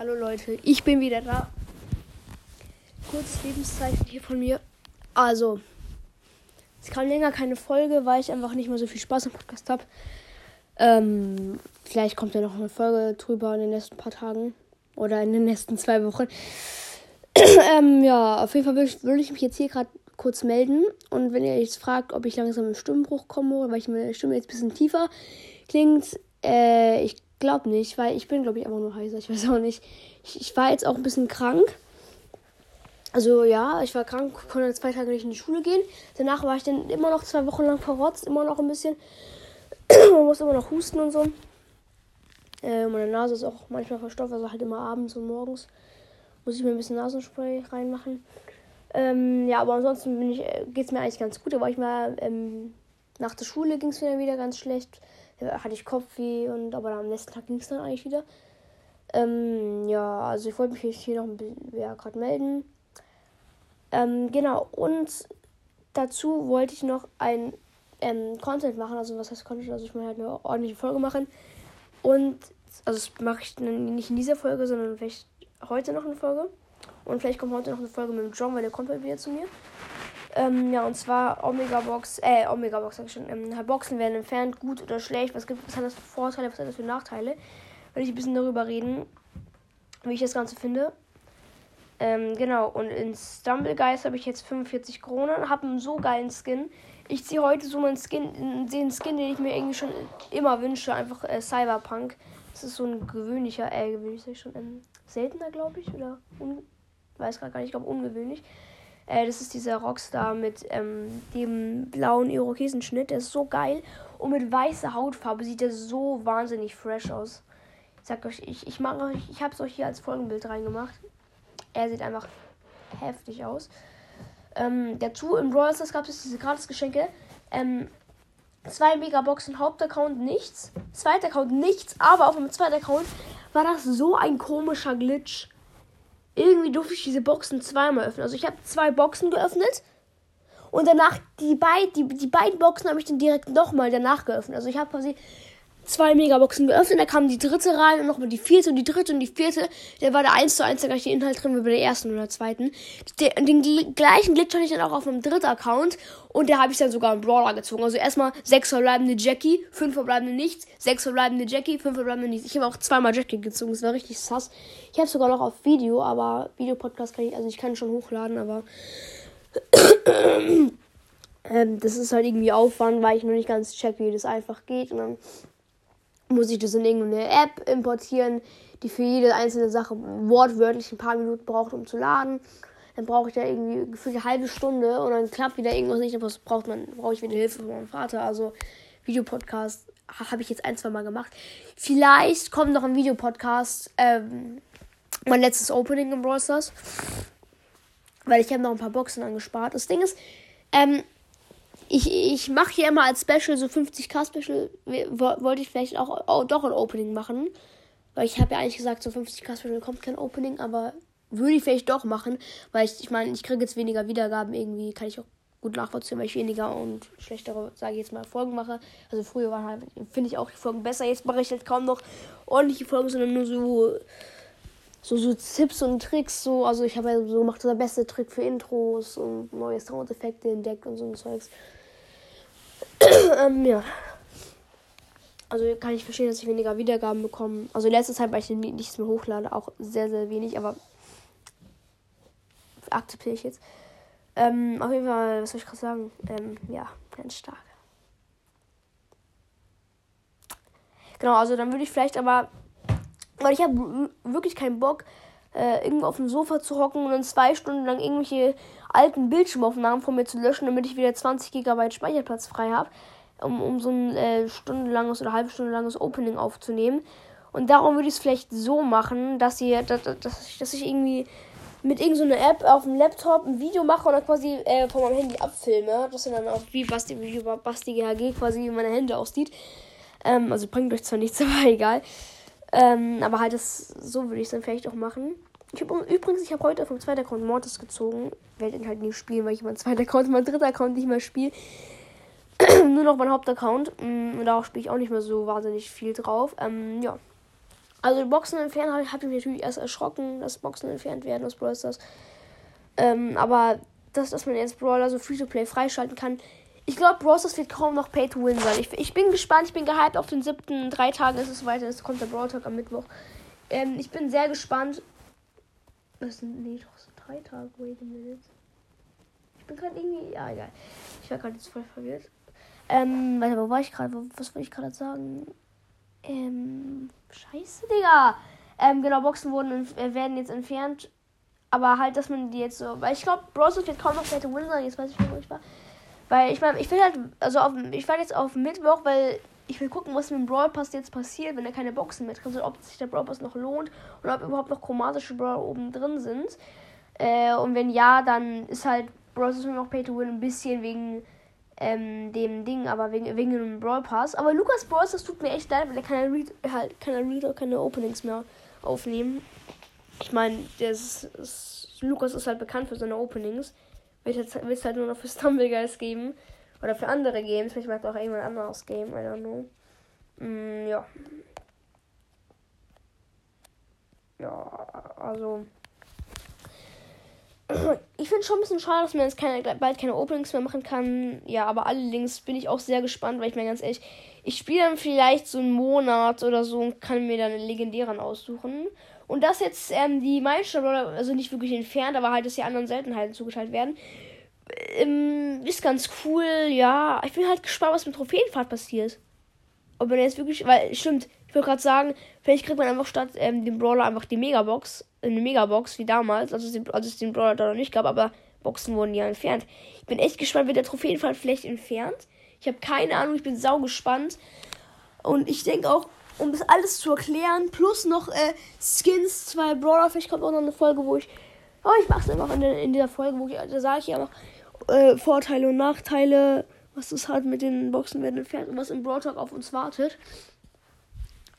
Hallo Leute, ich bin wieder da. Kurzes Lebenszeichen hier von mir. Also, es kam länger keine Folge, weil ich einfach nicht mehr so viel Spaß am Podcast habe. Ähm, vielleicht kommt ja noch eine Folge drüber in den nächsten paar Tagen. Oder in den nächsten zwei Wochen. ähm, ja, auf jeden Fall würde ich, würd ich mich jetzt hier gerade kurz melden. Und wenn ihr jetzt fragt, ob ich langsam im Stimmbruch komme, weil ich meine Stimme jetzt ein bisschen tiefer klingt, äh, ich glaube nicht, weil ich bin, glaube ich, einfach nur heiser. Ich weiß auch nicht. Ich, ich, war jetzt auch ein bisschen krank. Also ja, ich war krank, konnte zwei Tage nicht in die Schule gehen. Danach war ich dann immer noch zwei Wochen lang verrotzt, immer noch ein bisschen. Man muss immer noch husten und so. Äh, meine Nase ist auch manchmal verstopft, also halt immer abends und morgens muss ich mir ein bisschen Nasenspray reinmachen. Ähm, ja, aber ansonsten äh, geht es mir eigentlich ganz gut. Aber ich mal ähm, nach der Schule ging es mir wieder ganz schlecht hatte ich Kopfweh und aber am nächsten Tag ging es dann eigentlich wieder. Ähm, ja, also ich wollte mich hier noch ein bisschen ja, gerade melden. Ähm, genau, und dazu wollte ich noch ein ähm, Content machen, also was heißt Content, also ich meine halt eine ordentliche Folge machen. Und, also das mache ich nicht in dieser Folge, sondern vielleicht heute noch eine Folge. Und vielleicht kommt heute noch eine Folge mit dem John, weil der kommt bald wieder zu mir. Ähm, ja, und zwar Omega Box, äh, Omega Box, sag ich schon. Ähm, Boxen werden entfernt, gut oder schlecht. Was gibt es das für Vorteile, was hat das für Nachteile? Werde ich ein bisschen darüber reden, wie ich das Ganze finde. Ähm, genau, und in Stumblegeist habe ich jetzt 45 Kronen, habe einen so geilen Skin. Ich ziehe heute so meinen Skin, den Skin, den ich mir irgendwie schon immer wünsche, einfach äh, Cyberpunk. Das ist so ein gewöhnlicher, äh, gewöhnlich schon, ähm, seltener, glaube ich, oder weiß gerade gar nicht, ich glaube ungewöhnlich. Äh, das ist dieser Rockstar mit ähm, dem blauen Irokesenschnitt. Der ist so geil. Und mit weißer Hautfarbe sieht er so wahnsinnig fresh aus. Ich sag euch, ich, ich, mag euch, ich habe es euch hier als Folgenbild reingemacht. Er sieht einfach heftig aus. Ähm, dazu im Brawl Stars gab es diese Gratis-Geschenke. Ähm, zwei Megaboxen, Hauptaccount nichts. Zweiter Account nichts. Aber auf dem zweiten Account war das so ein komischer Glitch irgendwie durfte ich diese Boxen zweimal öffnen. Also ich habe zwei Boxen geöffnet und danach die, beid, die, die beiden Boxen habe ich dann direkt nochmal danach geöffnet. Also ich habe quasi zwei Megaboxen geöffnet, da kam die dritte rein und nochmal die vierte und die dritte und die vierte. Der war der 1 zu 1 der gleiche Inhalt drin wie bei der ersten oder zweiten. Den, den gleichen Glitch hatte ich dann auch auf einem dritten Account und der habe ich dann sogar im Brawler gezogen. Also erstmal sechs verbleibende Jackie, fünf verbleibende nichts, sechs verbleibende Jackie, fünf verbleibende nichts. Ich habe auch zweimal Jackie gezogen, das war richtig sass. Ich habe sogar noch auf Video, aber Videopodcast kann ich, also ich kann schon hochladen, aber ähm, das ist halt irgendwie Aufwand, weil ich noch nicht ganz check, wie das einfach geht und dann muss ich das in irgendeine App importieren, die für jede einzelne Sache wortwörtlich ein paar Minuten braucht, um zu laden. Dann brauche ich da irgendwie gefühlt eine halbe Stunde und dann klappt wieder irgendwas nicht, aber braucht man, brauche ich wieder Hilfe von meinem Vater. Also Videopodcast habe ich jetzt ein, zwei Mal gemacht. Vielleicht kommt noch ein Videopodcast, ähm, mein letztes Opening im Brawl Stars. Weil ich habe noch ein paar Boxen angespart. Das Ding ist, ähm, ich, ich mache hier immer als Special, so 50k Special, wollte ich vielleicht auch, auch doch ein Opening machen. Weil ich habe ja eigentlich gesagt, so 50k Special kommt kein Opening, aber würde ich vielleicht doch machen, weil ich, ich meine, ich kriege jetzt weniger Wiedergaben irgendwie, kann ich auch gut nachvollziehen, weil ich weniger und schlechtere, sage ich jetzt mal, Folgen mache. Also früher waren halt, finde ich auch die Folgen besser. Jetzt mache ich halt kaum noch ordentliche Folgen, sondern nur so, so, so Tipps und Tricks. So, also ich habe ja so gemacht, der beste Trick für Intros und neue Soundeffekte entdeckt und so ein Zeugs. Ähm, ja. Also kann ich verstehen, dass ich weniger Wiedergaben bekomme. Also letzte Zeit, weil ich nichts mehr hochlade, auch sehr, sehr wenig, aber akzeptiere ich jetzt. Ähm, auf jeden Fall, was soll ich gerade sagen? Ähm, ja, ganz stark. Genau, also dann würde ich vielleicht aber, weil ich habe wirklich keinen Bock, äh, irgendwo auf dem Sofa zu hocken und dann zwei Stunden lang irgendwelche alten Bildschirmaufnahmen von mir zu löschen, damit ich wieder 20 GB Speicherplatz frei habe, um, um so ein äh, stundenlanges oder halbe Stunde langes Opening aufzunehmen. Und darum würde ich es vielleicht so machen, dass ihr, dass, dass, ich, dass ich irgendwie mit irgendeiner so App auf dem Laptop ein Video mache und dann quasi äh, von meinem Handy abfilme. Das sind dann auch wie Basti, wie Basti GHG quasi meine Hände aussieht. Ähm, also bringt euch zwar nichts, aber egal. Ähm, aber halt das, so würde ich es dann vielleicht auch machen. Ich habe übrigens, ich habe heute vom zweiten Account Mortis gezogen. Werde ihn halt nie spielen, weil ich meinen zweiten Account, mein dritter Account nicht mehr spiele. Nur noch mein Hauptaccount. Mm, und darauf spiele ich auch nicht mehr so wahnsinnig viel drauf. Ähm, ja. Also Boxen entfernen habe hab ich mich natürlich erst erschrocken, dass Boxen entfernt werden aus Brawl Stars. Ähm, aber das, dass man jetzt Brawler so Free-to-Play freischalten kann. Ich glaube, Brawl Stars wird kaum noch Pay-to-Win sein. Ich, ich bin gespannt, ich bin gehypt. Auf den siebten drei Tagen ist es weiter. Es kommt der Brawl Talk am Mittwoch. Ähm, ich bin sehr gespannt. Das sind, nee, doch so drei Tage. Wait a minute. Ich bin gerade irgendwie, ja, egal. Ich war gerade jetzt voll verwirrt. Ähm, warte, wo war ich gerade? Was wollte ich gerade sagen? Ähm, scheiße, Digga. Ähm, genau, Boxen wurden, äh, werden jetzt entfernt. Aber halt, dass man die jetzt so. Weil ich glaube, Bros. wird kaum noch Battle Win sein. Jetzt weiß ich nicht, wo ich war. Weil ich meine, ich will halt. Also auf, ich war jetzt auf Mittwoch, weil ich will gucken, was mit dem Brawl Pass jetzt passiert, wenn er keine Boxen mehr drin sind. Ob sich der Brawl Pass noch lohnt und ob überhaupt noch chromatische Brawl oben drin sind. Äh, und wenn ja, dann ist halt Brawl Pass noch Pay to Win ein bisschen wegen ähm, dem Ding, aber wegen, wegen dem Brawl Pass. Aber Lukas Brawl, das tut mir echt leid, weil er keine Read, halt keine Reader, keine Openings mehr aufnehmen. Ich meine, Lukas ist halt bekannt für seine Openings. Wird es halt nur noch für Stumbleguys geben. Oder für andere Games. Vielleicht macht auch irgendein anderes Game. I don't know. Mm, ja. Ja, also. Ich finde schon ein bisschen schade, dass man jetzt keine, bald keine Openings mehr machen kann. Ja, aber allerdings bin ich auch sehr gespannt, weil ich mir ganz ehrlich, ich spiele dann vielleicht so einen Monat oder so und kann mir dann einen legendären aussuchen. Und dass jetzt ähm, die Meilensteine, also nicht wirklich entfernt, aber halt, dass die anderen Seltenheiten zugeteilt werden, ähm, ist ganz cool, ja. Ich bin halt gespannt, was mit Trophäenfahrt passiert. Ob man jetzt wirklich, weil, stimmt, ich wollte gerade sagen, vielleicht kriegt man einfach statt ähm, dem Brawler einfach die Megabox, eine Megabox, wie damals, als es, den, als es den Brawler da noch nicht gab, aber Boxen wurden ja entfernt. Ich bin echt gespannt, wird der Trophäenfahrt vielleicht entfernt? Ich habe keine Ahnung, ich bin sau gespannt. Und ich denke auch, um das alles zu erklären. Plus noch äh, Skins, zwei Brawler. Vielleicht kommt auch noch eine Folge, wo ich. Oh, ich mache es einfach in, in dieser Folge, wo ich. Da sage ich ja noch äh, Vorteile und Nachteile, was es hat mit den Boxen werden entfernt und was im Brawl Talk auf uns wartet.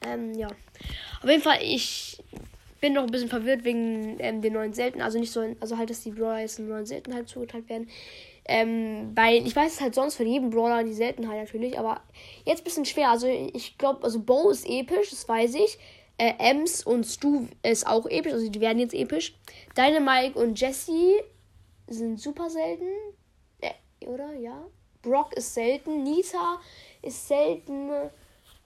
Ähm, ja. Auf jeden Fall, ich bin noch ein bisschen verwirrt wegen ähm, den neuen Selten. Also nicht so, also halt, dass die Brawler jetzt in neuen Seltenheit zugeteilt werden. Ähm, weil ich weiß es halt sonst von jedem Brawler die Seltenheit natürlich, aber jetzt ein bisschen schwer. Also ich glaube, also Bo ist episch, das weiß ich. Äh, Ems und Stu ist auch episch, also die werden jetzt episch. Dynamike und Jesse sind super selten. Äh, oder? Ja. Brock ist selten. Nita ist selten.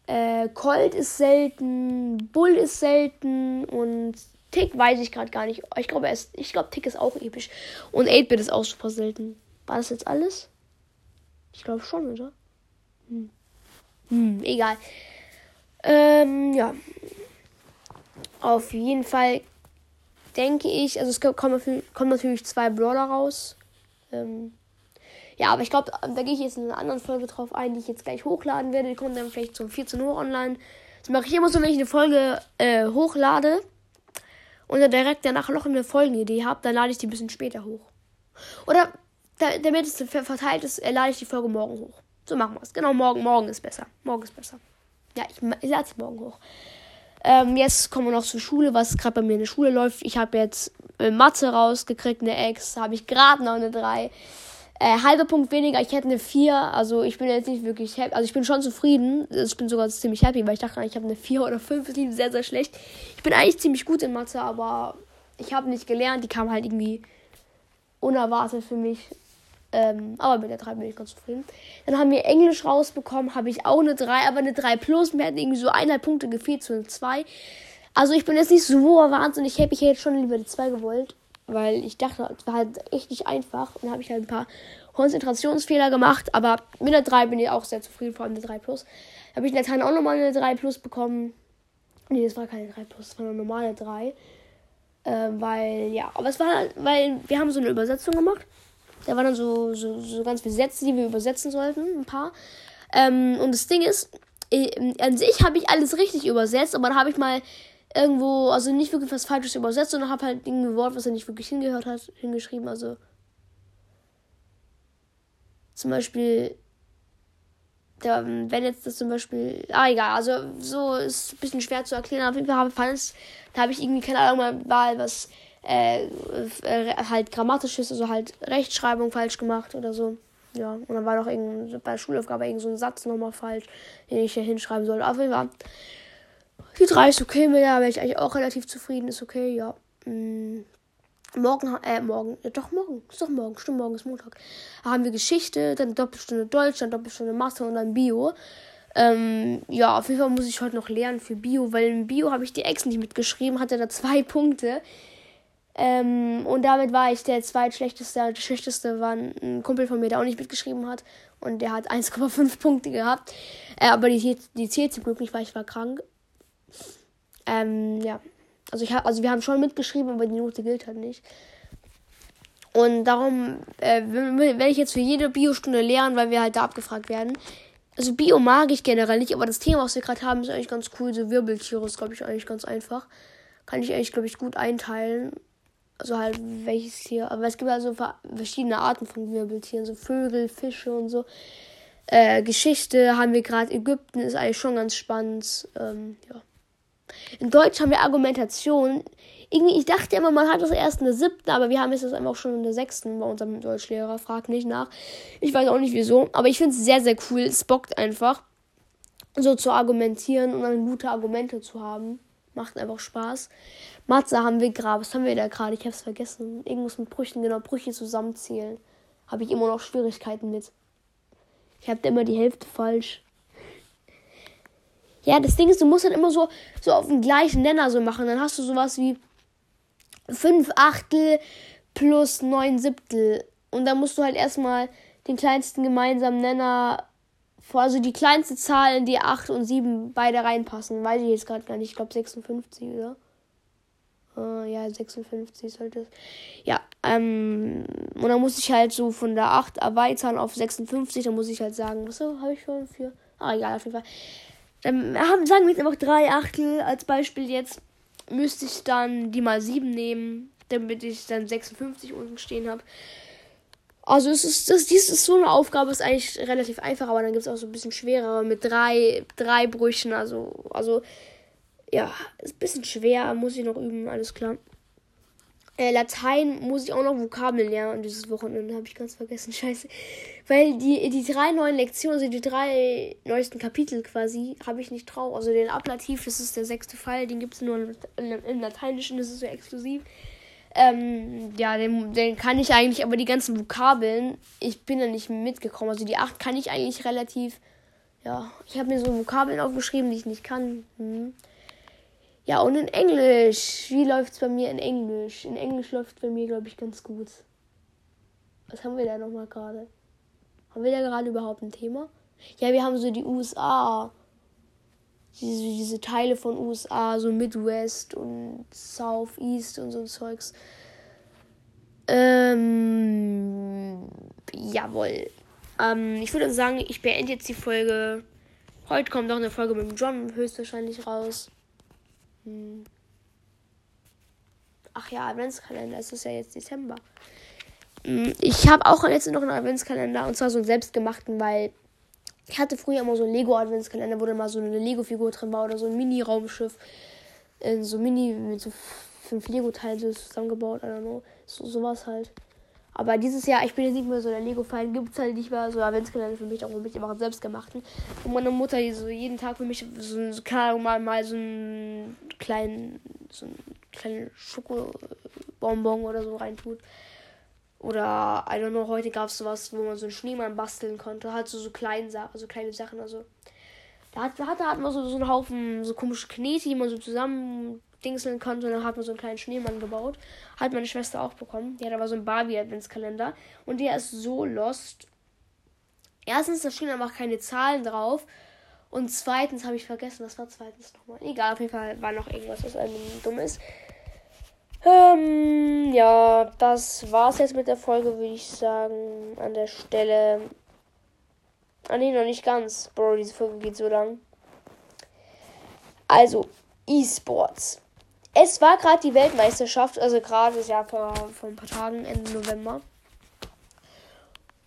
Äh, Colt ist selten. Bull ist selten. Und Tick weiß ich gerade gar nicht. Ich glaube, ich glaube, Tick ist auch episch. Und 8-Bit ist auch super selten. War das jetzt alles? Ich glaube schon, oder? Hm. Hm, egal. Ähm, ja. Auf jeden Fall denke ich, also es kommen, kommen natürlich zwei Brawler raus. Ähm, ja, aber ich glaube, da gehe ich jetzt in einer anderen Folge drauf ein, die ich jetzt gleich hochladen werde. Die kommt dann vielleicht zum 14 Uhr online. Das mache ich immer so, wenn ich eine Folge äh, hochlade und dann direkt danach noch eine Folgenidee habe, dann lade ich die ein bisschen später hoch. Oder damit es verteilt ist, lade ich die Folge morgen hoch. So machen wir es. Genau, morgen, morgen ist besser. Morgen ist besser. Ja, ich, ich lade sie morgen hoch. Ähm, jetzt kommen wir noch zur Schule, was gerade bei mir in der Schule läuft. Ich habe jetzt äh, Mathe rausgekriegt, eine Ex, habe ich gerade noch eine 3. Äh, halber Punkt weniger, ich hätte eine 4. Also ich bin jetzt nicht wirklich happy. Also ich bin schon zufrieden. Also ich bin sogar ziemlich happy, weil ich dachte, ich habe eine 4 oder 5. Das lief sehr, sehr schlecht. Ich bin eigentlich ziemlich gut in Mathe, aber ich habe nicht gelernt. Die kam halt irgendwie unerwartet für mich. Ähm, aber mit der 3 bin ich ganz zufrieden. Dann haben wir Englisch rausbekommen, habe ich auch eine 3, aber eine 3 plus. Mir hätten irgendwie so eineinhalb Punkte gefehlt zu einer 2. Also ich bin jetzt nicht so wahnsinnig happy. Ich hätte schon lieber die 2 gewollt. Weil ich dachte, es war halt echt nicht einfach. Und dann habe ich halt ein paar Konzentrationsfehler gemacht. Aber mit der 3 bin ich auch sehr zufrieden, vor allem der 3 plus. Habe ich in der Zeit auch nochmal eine 3 plus bekommen. Nee, das war keine 3 plus, das war eine normale 3. Ähm, weil, ja, aber es war halt, weil wir haben so eine Übersetzung gemacht. Da waren dann so, so, so ganz viele Sätze, die wir übersetzen sollten, ein paar. Ähm, und das Ding ist, an sich habe ich alles richtig übersetzt, aber dann habe ich mal irgendwo, also nicht wirklich was Falsches übersetzt, sondern habe halt ein Wort, was er nicht wirklich hingehört hat, hingeschrieben. Also zum Beispiel, der, wenn jetzt das zum Beispiel, ah egal, also so ist ein bisschen schwer zu erklären. Auf jeden Fall habe ich, da habe ich irgendwie keine Ahnung mal was äh, äh, halt grammatisches, also halt Rechtschreibung falsch gemacht oder so. Ja, und dann war irgend, bei der Schulaufgabe irgend so ein Satz nochmal falsch, den ich hier hinschreiben sollte. Auf jeden Fall. Die 3 ist okay, mit der wäre ich eigentlich auch relativ zufrieden. Ist okay, ja. Mhm. Morgen, äh, morgen, ja, doch morgen, ist doch morgen, stimmt, morgen ist Montag. Da haben wir Geschichte, dann Doppelstunde Deutsch, dann Doppelstunde Mathe und dann Bio. Ähm, ja, auf jeden Fall muss ich heute noch lernen für Bio, weil im Bio habe ich die Ex nicht mitgeschrieben, hatte da zwei Punkte. Ähm, und damit war ich der zweitschlechteste. Der schlechteste war ein Kumpel von mir, der auch nicht mitgeschrieben hat. Und der hat 1,5 Punkte gehabt. Äh, aber die, die zählt zum Glück nicht, weil ich war krank. Ähm, ja. Also, ich hab, also wir haben schon mitgeschrieben, aber die Note gilt halt nicht. Und darum äh, werde ich jetzt für jede Biostunde lernen, weil wir halt da abgefragt werden. Also Bio mag ich generell nicht, aber das Thema, was wir gerade haben, ist eigentlich ganz cool. So Wirbeltiere ist, glaube ich, eigentlich ganz einfach. Kann ich eigentlich, glaube ich, gut einteilen. Also halt welches Tier. Aber es gibt also verschiedene Arten von Wirbeltieren. So Vögel, Fische und so. Äh, Geschichte haben wir gerade. Ägypten ist eigentlich schon ganz spannend. Ähm, ja. In Deutsch haben wir Argumentation. Irgendwie, ich dachte immer, man hat das erst in der siebten, aber wir haben es einfach auch schon in der sechsten bei unserem Deutschlehrer. Frag nicht nach. Ich weiß auch nicht wieso. Aber ich finde es sehr, sehr cool. Es bockt einfach, so zu argumentieren und dann gute Argumente zu haben. Macht einfach Spaß. Matze haben wir gerade. Was haben wir da gerade? Ich habe es vergessen. Irgendwas mit Brüchen, genau. Brüche zusammenzählen. Habe ich immer noch Schwierigkeiten mit. Ich habe da immer die Hälfte falsch. Ja, das Ding ist, du musst dann immer so, so auf den gleichen Nenner so machen. Dann hast du sowas wie 5 Achtel plus 9 Siebtel. Und dann musst du halt erstmal den kleinsten gemeinsamen Nenner also die kleinste Zahl in die 8 und 7 beide reinpassen. Weiß ich jetzt gerade gar nicht. Ich glaube 56, oder? Uh, ja, 56 sollte es. Ja, ähm, und dann muss ich halt so von der 8 erweitern auf 56. Dann muss ich halt sagen, was habe ich schon für. Ah, egal, auf jeden Fall. Dann haben, sagen wir jetzt einfach 3 Achtel als Beispiel jetzt. Müsste ich dann die mal 7 nehmen, damit ich dann 56 unten stehen habe. Also es ist, das, dies ist so eine Aufgabe, ist eigentlich relativ einfach, aber dann gibt es auch so ein bisschen schwerer mit drei, drei Brüchen. Also, also ja, ist ein bisschen schwer, muss ich noch üben, alles klar. Äh, Latein muss ich auch noch Vokabeln lernen dieses Wochenende, habe ich ganz vergessen, scheiße. Weil die, die drei neuen Lektionen, also die drei neuesten Kapitel quasi, habe ich nicht drauf. Also den Ablativ, das ist der sechste Fall, den gibt es nur im Lateinischen, das ist so exklusiv. Ähm, ja, den, den kann ich eigentlich, aber die ganzen Vokabeln, ich bin da nicht mitgekommen. Also die 8 kann ich eigentlich relativ, ja, ich habe mir so Vokabeln aufgeschrieben, die ich nicht kann. Hm. Ja, und in Englisch, wie läuft es bei mir in Englisch? In Englisch läuft bei mir, glaube ich, ganz gut. Was haben wir da nochmal gerade? Haben wir da gerade überhaupt ein Thema? Ja, wir haben so die USA diese, diese Teile von USA, so Midwest und Southeast und so Zeugs. Ähm, jawohl. Ähm, ich würde sagen, ich beende jetzt die Folge. Heute kommt noch eine Folge mit dem John höchstwahrscheinlich raus. Hm. Ach ja, Adventskalender, es ist ja jetzt Dezember. Hm, ich habe auch jetzt noch einen Adventskalender und zwar so einen selbstgemachten, weil ich hatte früher immer so einen Lego-Adventskalender, wo dann mal so eine Lego-Figur drin war oder so ein Mini-Raumschiff. In so Mini mit so fünf Lego-Teilen so zusammengebaut, I don't know. So, sowas halt. Aber dieses Jahr, ich bin jetzt nicht mehr so der Lego-Fan, gibt es halt nicht mehr so Adventskalender für mich, auch für mich einfach selbstgemachten. Und meine Mutter, die so jeden Tag für mich so, so klar, mal, mal so einen kleinen, so einen kleinen Schokobonbon oder so reintut. Oder, I don't know, heute gab es sowas, wo man so einen Schneemann basteln konnte. Halt so, so kleine Sachen, also kleine Sachen, also. Da hat, da hat man so, so einen Haufen so komische Knete, die man so zusammen dingseln konnte. Und dann hat man so einen kleinen Schneemann gebaut. Hat meine Schwester auch bekommen. Die hat aber so einen Barbie-Adventskalender. Und der ist so lost. Erstens, da stehen einfach keine Zahlen drauf. Und zweitens habe ich vergessen, was war zweitens nochmal. Egal, auf jeden Fall war noch irgendwas, was einem dumm ist. Ähm, ja, das war's jetzt mit der Folge, würde ich sagen. An der Stelle. Ah, nee, noch nicht ganz. Bro, diese Folge geht so lang. Also, E-Sports. Es war gerade die Weltmeisterschaft, also gerade ja vor, vor ein paar Tagen, Ende November.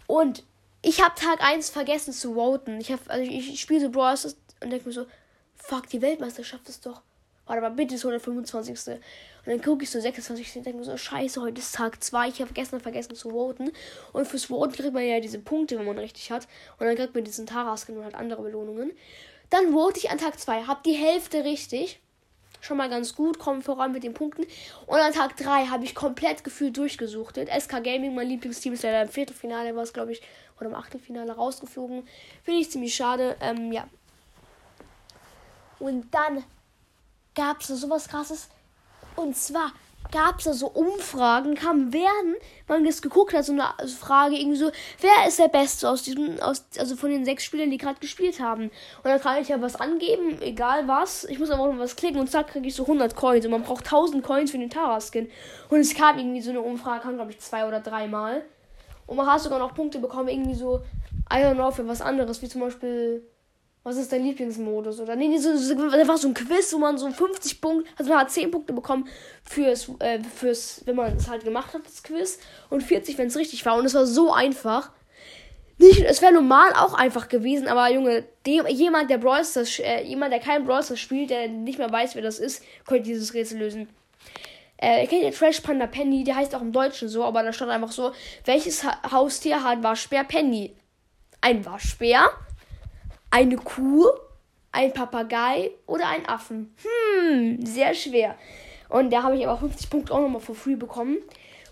Und ich habe Tag 1 vergessen zu voten. Ich, hab, also ich, ich spiele so Brawl und denke mir so, fuck, die Weltmeisterschaft ist doch. Warte mal, bitte ist 125. Und dann gucke ich so 26 und denke mir so, scheiße, heute ist Tag 2. Ich habe gestern vergessen zu voten. Und fürs Voten kriegt man ja diese Punkte, wenn man richtig hat. Und dann kriegt man diesen Tara-Skin und halt andere Belohnungen. Dann wurde ich an Tag 2, habe die Hälfte richtig. Schon mal ganz gut, kommen voran mit den Punkten. Und an Tag 3 habe ich komplett gefühlt durchgesuchtet. SK Gaming, mein Lieblingsteam, ist leider im Viertelfinale, war es glaube ich, oder im Achtelfinale rausgeflogen. Finde ich ziemlich schade. Ähm, ja. Und dann gab es sowas krasses. Und zwar gab es da so Umfragen, kam während man das geguckt hat, so eine Frage irgendwie so, wer ist der Beste aus diesem, aus, also von den sechs Spielern, die gerade gespielt haben. Und dann kann ich ja was angeben, egal was. Ich muss aber noch was klicken und zack, kriege ich so 100 Coins. Und man braucht 1000 Coins für den Tara-Skin. Und es kam irgendwie so eine Umfrage, kam glaube ich zwei oder dreimal. Und man hat sogar noch Punkte bekommen, irgendwie so, I don't know, für was anderes, wie zum Beispiel was ist dein Lieblingsmodus? Oder nee, so, so, das war so ein Quiz, wo man so 50 Punkte, also man hat 10 Punkte bekommen fürs, äh, fürs, wenn man es halt gemacht hat, das Quiz. Und 40, wenn es richtig war. Und es war so einfach. Nicht, es wäre normal auch einfach gewesen, aber Junge, dem, jemand, der Brawl Stars, äh, jemand, der kein Brawl Stars spielt, der nicht mehr weiß, wer das ist, könnte dieses Rätsel lösen. Äh, ihr kennt ja Trash Panda Penny, der heißt auch im Deutschen so, aber da stand einfach so, welches ha Haustier hat Waschbär Penny? Ein Waschbär? Eine Kuh, ein Papagei oder ein Affen. Hm, sehr schwer. Und da habe ich aber 50 Punkte auch nochmal for free bekommen.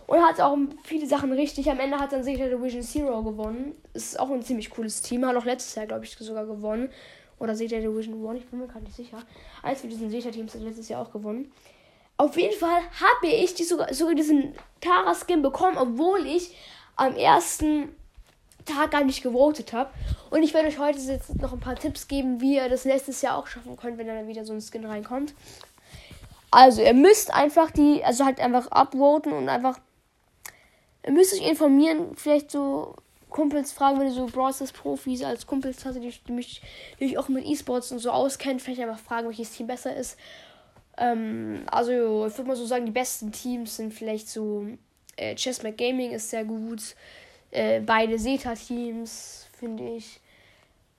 Und hat auch viele Sachen richtig. Am Ende hat dann sicher Division Zero gewonnen. Ist auch ein ziemlich cooles Team. Hat auch letztes Jahr, glaube ich, sogar gewonnen. Oder ihr Division One? Ich bin mir gar nicht sicher. Eins von diesen Seter-Teams hat letztes Jahr auch gewonnen. Auf jeden Fall habe ich die sogar, sogar diesen Tara-Skin bekommen, obwohl ich am ersten Tag gar nicht gewotet habe. Und ich werde euch heute jetzt noch ein paar Tipps geben, wie ihr das nächstes Jahr auch schaffen könnt, wenn dann wieder so ein Skin reinkommt. Also, ihr müsst einfach die, also halt einfach upvoten und einfach, ihr müsst euch informieren, vielleicht so Kumpels fragen, wenn ihr so Brawl Profis als Kumpels hast, die, die mich die auch mit E-Sports und so auskennen, vielleicht einfach fragen, welches Team besser ist. Ähm, also, ich würde mal so sagen, die besten Teams sind vielleicht so, äh, Chessmack Gaming ist sehr gut, äh, beide Zeta-Teams, finde ich.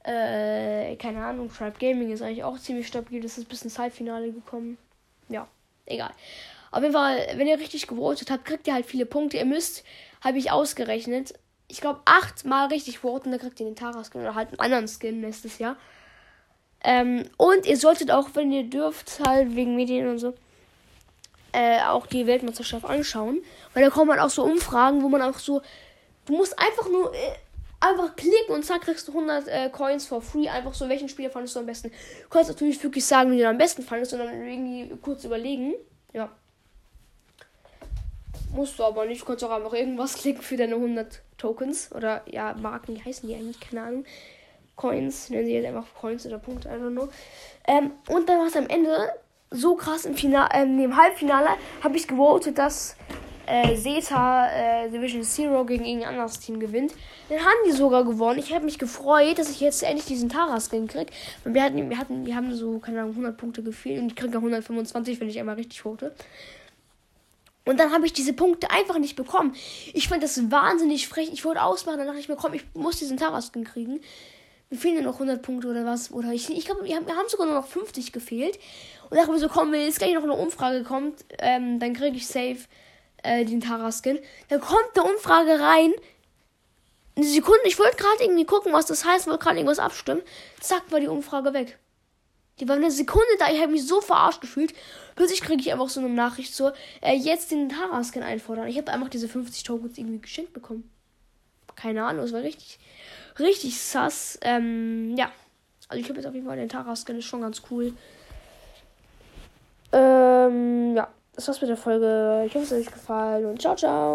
Äh, keine Ahnung, Tribe Gaming ist eigentlich auch ziemlich stabil. Das ist bis ins Halbfinale gekommen. Ja, egal. Auf jeden Fall, wenn ihr richtig gewotet habt, kriegt ihr halt viele Punkte. Ihr müsst, habe ich ausgerechnet, ich glaube, achtmal richtig voten, dann kriegt ihr den Tara-Skin oder halt einen anderen Skin nächstes Jahr. Ähm, und ihr solltet auch, wenn ihr dürft, halt wegen Medien und so, äh, auch die Weltmeisterschaft anschauen. Weil da kommen halt auch so Umfragen, wo man auch so Du musst einfach nur äh, einfach klicken und zack, kriegst du 100 äh, Coins for free. Einfach so, welchen Spieler fandest du am besten? Du kannst natürlich wirklich sagen, wie du am besten fandest, sondern irgendwie kurz überlegen. Ja. Musst du aber nicht. Du kannst auch einfach irgendwas klicken für deine 100 Tokens. Oder ja, Marken, wie heißen die eigentlich? Keine Ahnung. Coins, nennen sie jetzt einfach Coins oder Punkte, einfach nur. Ähm, und dann war es am Ende so krass im Finale, ähm, im Halbfinale habe ich gewotet, dass äh, Zeta äh, Division Zero gegen irgendein anderes Team gewinnt. Dann haben die sogar gewonnen. Ich habe mich gefreut, dass ich jetzt endlich diesen Tara-Skin krieg. Und wir hatten, wir hatten, wir haben so, keine Ahnung, 100 Punkte gefehlt und ich kriege 125, wenn ich einmal richtig vote. Und dann habe ich diese Punkte einfach nicht bekommen. Ich fand das wahnsinnig frech. Ich wollte ausmachen, dann dachte ich mir, komm, ich muss diesen Tara-Skin kriegen. Mir fehlen ja noch 100 Punkte oder was. Oder ich, ich glaube, wir haben, wir haben sogar nur noch 50 gefehlt. Und dachte mir so, komm, wenn jetzt gleich noch eine Umfrage kommt, ähm, dann kriege ich safe äh, den Tara-Skin. Dann kommt eine Umfrage rein. Eine Sekunde, ich wollte gerade irgendwie gucken, was das heißt, wollte gerade irgendwas abstimmen. Zack, war die Umfrage weg. Die war eine Sekunde da, ich habe mich so verarscht gefühlt. Plötzlich kriege ich einfach so eine Nachricht so, äh, jetzt den Tara-Skin einfordern. Ich habe einfach diese 50 Tokens irgendwie geschenkt bekommen. Keine Ahnung, es war richtig, richtig sass. Ähm, ja. Also ich habe jetzt auf jeden Fall den Tara-Skin, ist schon ganz cool. Ähm, ja das war's mit der Folge. Ich hoffe, es hat euch gefallen und ciao, ciao.